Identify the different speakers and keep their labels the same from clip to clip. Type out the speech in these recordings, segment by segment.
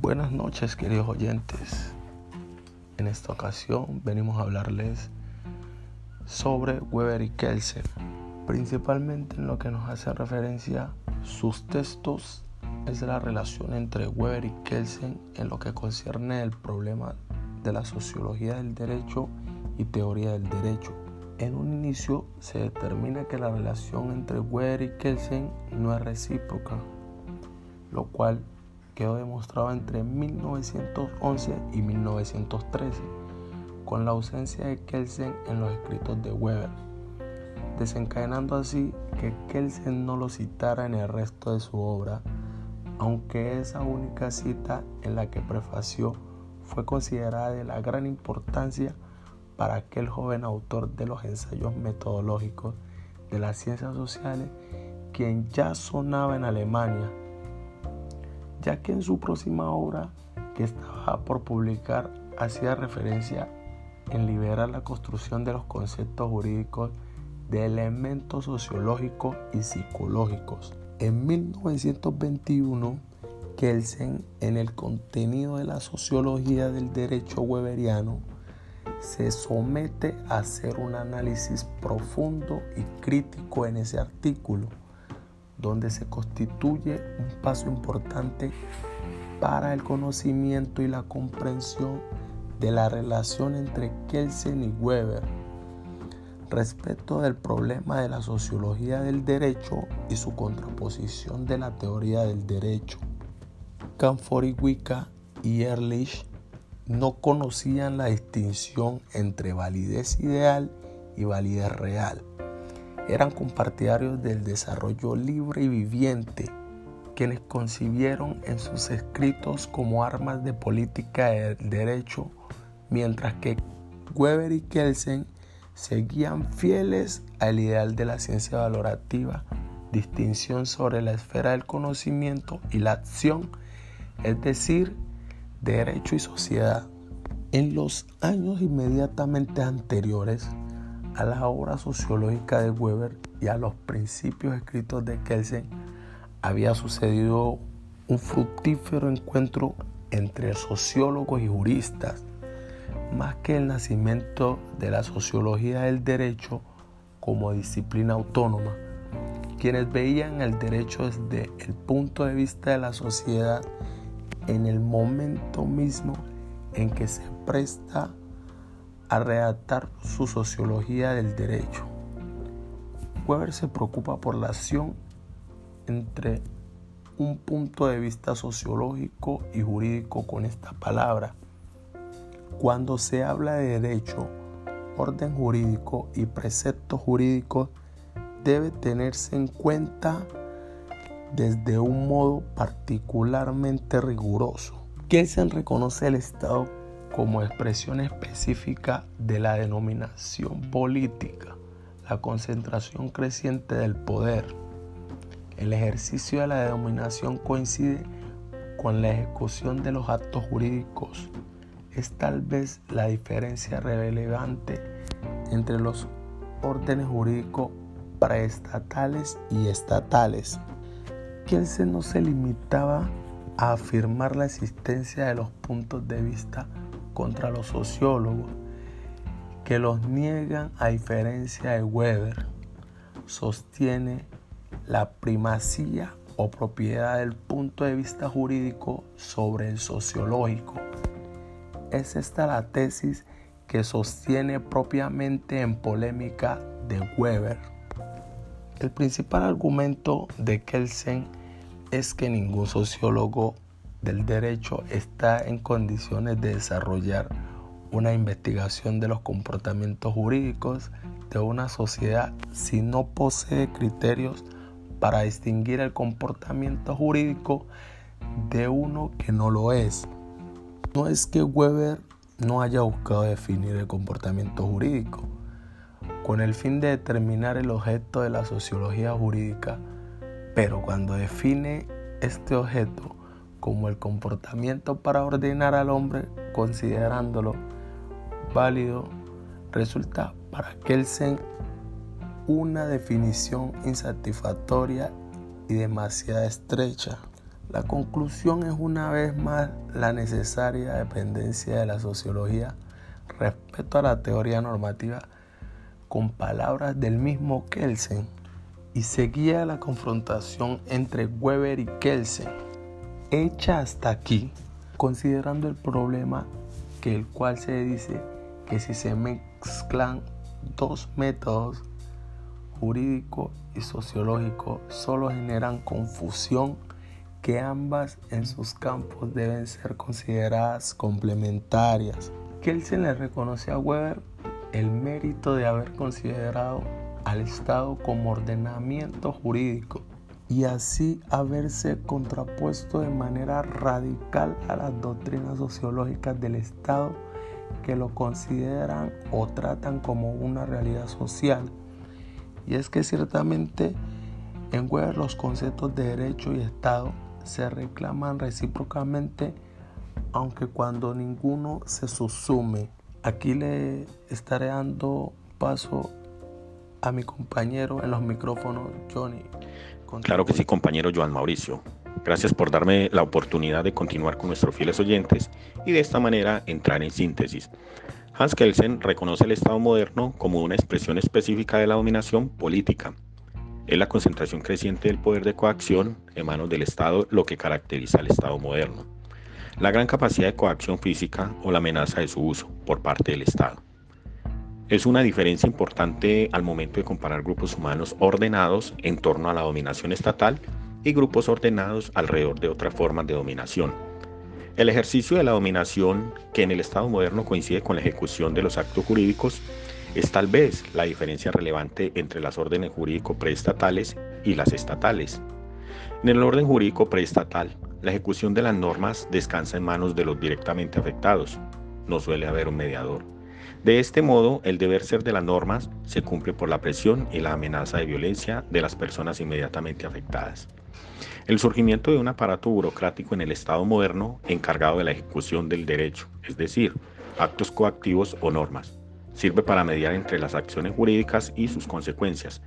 Speaker 1: Buenas noches queridos oyentes. En esta ocasión venimos a hablarles sobre Weber y Kelsen, principalmente en lo que nos hace referencia sus textos es la relación entre Weber y Kelsen en lo que concierne el problema de la sociología del derecho y teoría del derecho. En un inicio se determina que la relación entre Weber y Kelsen no es recíproca, lo cual quedó demostrado entre 1911 y 1913, con la ausencia de Kelsen en los escritos de Weber, desencadenando así que Kelsen no lo citara en el resto de su obra, aunque esa única cita en la que prefació fue considerada de la gran importancia para aquel joven autor de los ensayos metodológicos de las ciencias sociales, quien ya sonaba en Alemania ya que en su próxima obra, que estaba por publicar, hacía referencia en liberar la construcción de los conceptos jurídicos de elementos sociológicos y psicológicos. En 1921, Kelsen, en el contenido de la sociología del derecho weberiano, se somete a hacer un análisis profundo y crítico en ese artículo donde se constituye un paso importante para el conocimiento y la comprensión de la relación entre Kelsen y Weber respecto del problema de la sociología del derecho y su contraposición de la teoría del derecho. Wicca y Ehrlich no conocían la distinción entre validez ideal y validez real eran compartidarios del desarrollo libre y viviente, quienes concibieron en sus escritos como armas de política del derecho, mientras que Weber y Kelsen seguían fieles al ideal de la ciencia valorativa, distinción sobre la esfera del conocimiento y la acción, es decir, derecho y sociedad. En los años inmediatamente anteriores, a la obra sociológica de Weber y a los principios escritos de Kelsen había sucedido un fructífero encuentro entre sociólogos y juristas, más que el nacimiento de la sociología del derecho como disciplina autónoma, quienes veían el derecho desde el punto de vista de la sociedad en el momento mismo en que se presta a redactar su sociología del derecho. Weber se preocupa por la acción entre un punto de vista sociológico y jurídico con esta palabra. Cuando se habla de derecho, orden jurídico y preceptos jurídicos, debe tenerse en cuenta desde un modo particularmente riguroso. se reconoce el Estado como expresión específica de la denominación política, la concentración creciente del poder. El ejercicio de la denominación coincide con la ejecución de los actos jurídicos. Es tal vez la diferencia relevante entre los órdenes jurídicos paraestatales y estatales. se no se limitaba a afirmar la existencia de los puntos de vista contra los sociólogos que los niegan a diferencia de Weber. Sostiene la primacía o propiedad del punto de vista jurídico sobre el sociológico. Es esta la tesis que sostiene propiamente en polémica de Weber. El principal argumento de Kelsen es que ningún sociólogo del derecho está en condiciones de desarrollar una investigación de los comportamientos jurídicos de una sociedad si no posee criterios para distinguir el comportamiento jurídico de uno que no lo es. No es que Weber no haya buscado definir el comportamiento jurídico con el fin de determinar el objeto de la sociología jurídica, pero cuando define este objeto como el comportamiento para ordenar al hombre considerándolo válido, resulta para Kelsen una definición insatisfactoria y demasiado estrecha. La conclusión es una vez más la necesaria dependencia de la sociología respecto a la teoría normativa con palabras del mismo Kelsen y seguía la confrontación entre Weber y Kelsen. Hecha hasta aquí, considerando el problema que el cual se dice que si se mezclan dos métodos, jurídico y sociológico, solo generan confusión que ambas en sus campos deben ser consideradas complementarias. Kelsen le reconoce a Weber el mérito de haber considerado al Estado como ordenamiento jurídico y así haberse contrapuesto de manera radical a las doctrinas sociológicas del Estado que lo consideran o tratan como una realidad social. Y es que ciertamente en Weber los conceptos de derecho y Estado se reclaman recíprocamente, aunque cuando ninguno se subsume. Aquí le estaré dando paso a mi compañero en los micrófonos, Johnny.
Speaker 2: Claro que sí, compañero Joan Mauricio. Gracias por darme la oportunidad de continuar con nuestros fieles oyentes y de esta manera entrar en síntesis. Hans Kelsen reconoce el Estado moderno como una expresión específica de la dominación política es la concentración creciente del poder de coacción en manos del Estado lo que caracteriza al Estado moderno. La gran capacidad de coacción física o la amenaza de su uso por parte del Estado. Es una diferencia importante al momento de comparar grupos humanos ordenados en torno a la dominación estatal y grupos ordenados alrededor de otras formas de dominación. El ejercicio de la dominación, que en el Estado moderno coincide con la ejecución de los actos jurídicos, es tal vez la diferencia relevante entre las órdenes jurídico preestatales y las estatales. En el orden jurídico preestatal, la ejecución de las normas descansa en manos de los directamente afectados. No suele haber un mediador. De este modo, el deber ser de las normas se cumple por la presión y la amenaza de violencia de las personas inmediatamente afectadas. El surgimiento de un aparato burocrático en el Estado moderno encargado de la ejecución del derecho, es decir, actos coactivos o normas, sirve para mediar entre las acciones jurídicas y sus consecuencias.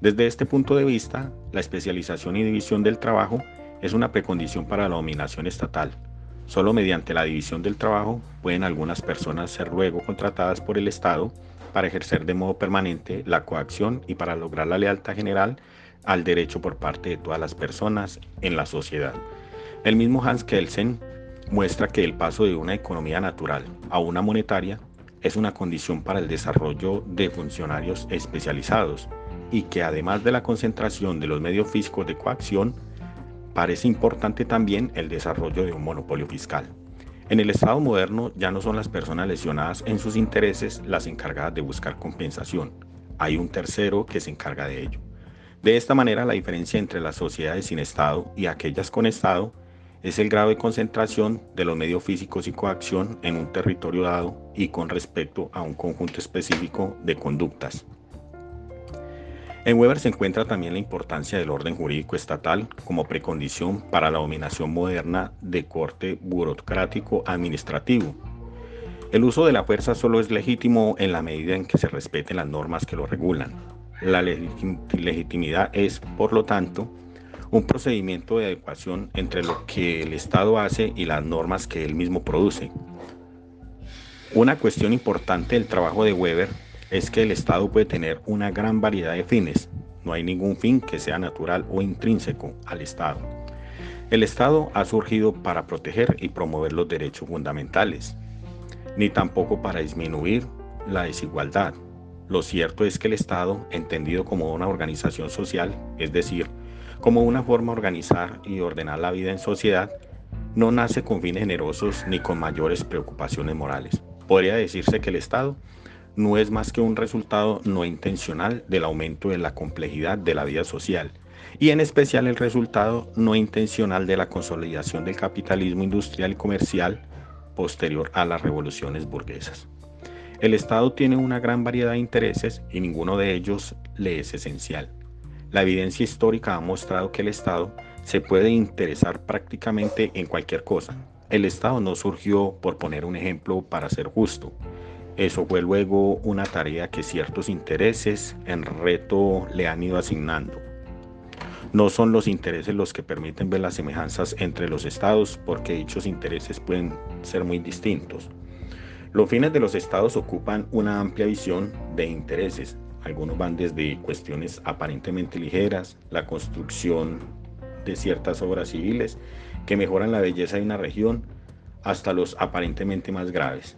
Speaker 2: Desde este punto de vista, la especialización y división del trabajo es una precondición para la dominación estatal. Solo mediante la división del trabajo pueden algunas personas ser luego contratadas por el Estado para ejercer de modo permanente la coacción y para lograr la lealtad general al derecho por parte de todas las personas en la sociedad. El mismo Hans Kelsen muestra que el paso de una economía natural a una monetaria es una condición para el desarrollo de funcionarios especializados y que además de la concentración de los medios físicos de coacción, parece importante también el desarrollo de un monopolio fiscal. En el Estado moderno ya no son las personas lesionadas en sus intereses las encargadas de buscar compensación, hay un tercero que se encarga de ello. De esta manera la diferencia entre las sociedades sin Estado y aquellas con Estado es el grado de concentración de los medios físicos y coacción en un territorio dado y con respecto a un conjunto específico de conductas. En Weber se encuentra también la importancia del orden jurídico estatal como precondición para la dominación moderna de corte burocrático administrativo. El uso de la fuerza solo es legítimo en la medida en que se respeten las normas que lo regulan. La legitimidad es, por lo tanto, un procedimiento de adecuación entre lo que el Estado hace y las normas que él mismo produce. Una cuestión importante del trabajo de Weber es que el Estado puede tener una gran variedad de fines. No hay ningún fin que sea natural o intrínseco al Estado. El Estado ha surgido para proteger y promover los derechos fundamentales, ni tampoco para disminuir la desigualdad. Lo cierto es que el Estado, entendido como una organización social, es decir, como una forma de organizar y ordenar la vida en sociedad, no nace con fines generosos ni con mayores preocupaciones morales. Podría decirse que el Estado no es más que un resultado no intencional del aumento de la complejidad de la vida social y en especial el resultado no intencional de la consolidación del capitalismo industrial y comercial posterior a las revoluciones burguesas. El Estado tiene una gran variedad de intereses y ninguno de ellos le es esencial. La evidencia histórica ha mostrado que el Estado se puede interesar prácticamente en cualquier cosa. El Estado no surgió por poner un ejemplo para ser justo. Eso fue luego una tarea que ciertos intereses en reto le han ido asignando. No son los intereses los que permiten ver las semejanzas entre los estados porque dichos intereses pueden ser muy distintos. Los fines de los estados ocupan una amplia visión de intereses. Algunos van desde cuestiones aparentemente ligeras, la construcción de ciertas obras civiles que mejoran la belleza de una región, hasta los aparentemente más graves,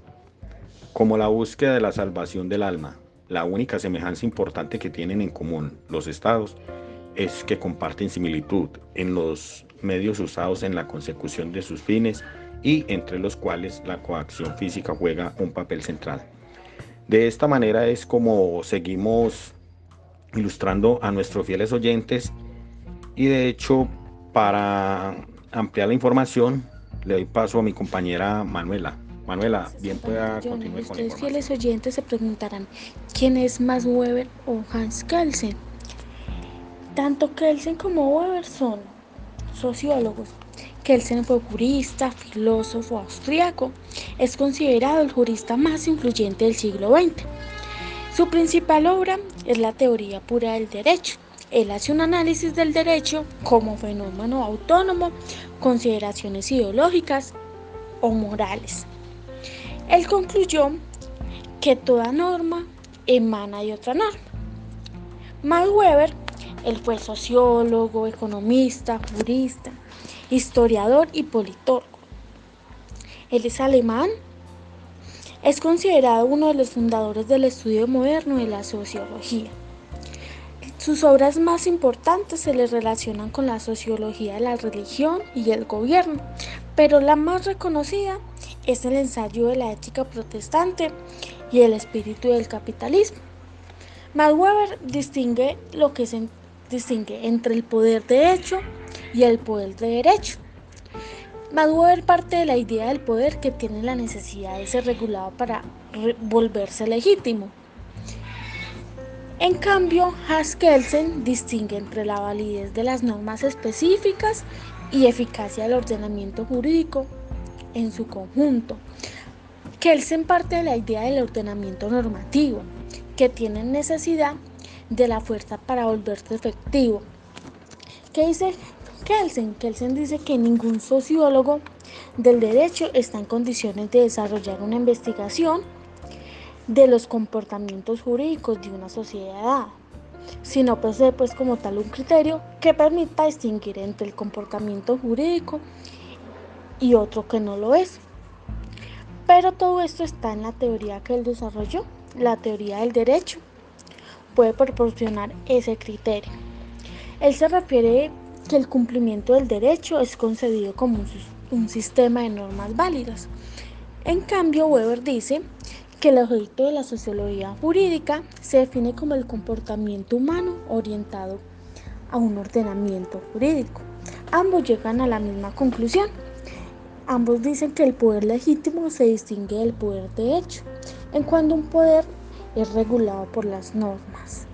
Speaker 2: como la búsqueda de la salvación del alma. La única semejanza importante que tienen en común los estados es que comparten similitud en los medios usados en la consecución de sus fines y entre los cuales la coacción física juega un papel central. De esta manera es como seguimos ilustrando a nuestros fieles oyentes y de hecho para ampliar la información le doy paso a mi compañera Manuela. Manuela, bien pueda continuar con
Speaker 3: Los fieles oyentes se preguntarán, ¿quién es más Weber o Hans Kelsen? Tanto Kelsen como Weber son sociólogos. Kelsen fue jurista, filósofo austriaco. Es considerado el jurista más influyente del siglo XX. Su principal obra es la teoría pura del derecho. Él hace un análisis del derecho como fenómeno autónomo, consideraciones ideológicas o morales. Él concluyó que toda norma emana de otra norma. Max Weber él fue sociólogo, economista, jurista, historiador y politólogo. Él es alemán. Es considerado uno de los fundadores del estudio moderno de la sociología. Sus obras más importantes se le relacionan con la sociología de la religión y el gobierno, pero la más reconocida es el ensayo de la ética protestante y el espíritu del capitalismo. Max Weber distingue lo que distingue entre el poder de hecho y el poder de derecho. Weber parte de la idea del poder que tiene la necesidad de ser regulado para volverse legítimo. En cambio, Haskelsen distingue entre la validez de las normas específicas y eficacia del ordenamiento jurídico en su conjunto. Kelsen parte de la idea del ordenamiento normativo, que tiene necesidad de la fuerza para volverse efectivo. ¿Qué dice Kelsen? Kelsen dice que ningún sociólogo del derecho está en condiciones de desarrollar una investigación de los comportamientos jurídicos de una sociedad, sino posee pues como tal un criterio que permita distinguir entre el comportamiento jurídico y otro que no lo es. Pero todo esto está en la teoría que él desarrolló, la teoría del derecho puede proporcionar ese criterio. Él se refiere que el cumplimiento del derecho es concedido como un, sistema de normas válidas. En cambio, Weber dice que el objeto de la sociología jurídica se define como el comportamiento humano orientado a un ordenamiento jurídico. Ambos llegan a la misma conclusión. Ambos dicen que el poder legítimo se distingue del poder de hecho, en cuanto un poder es regulado por las normas.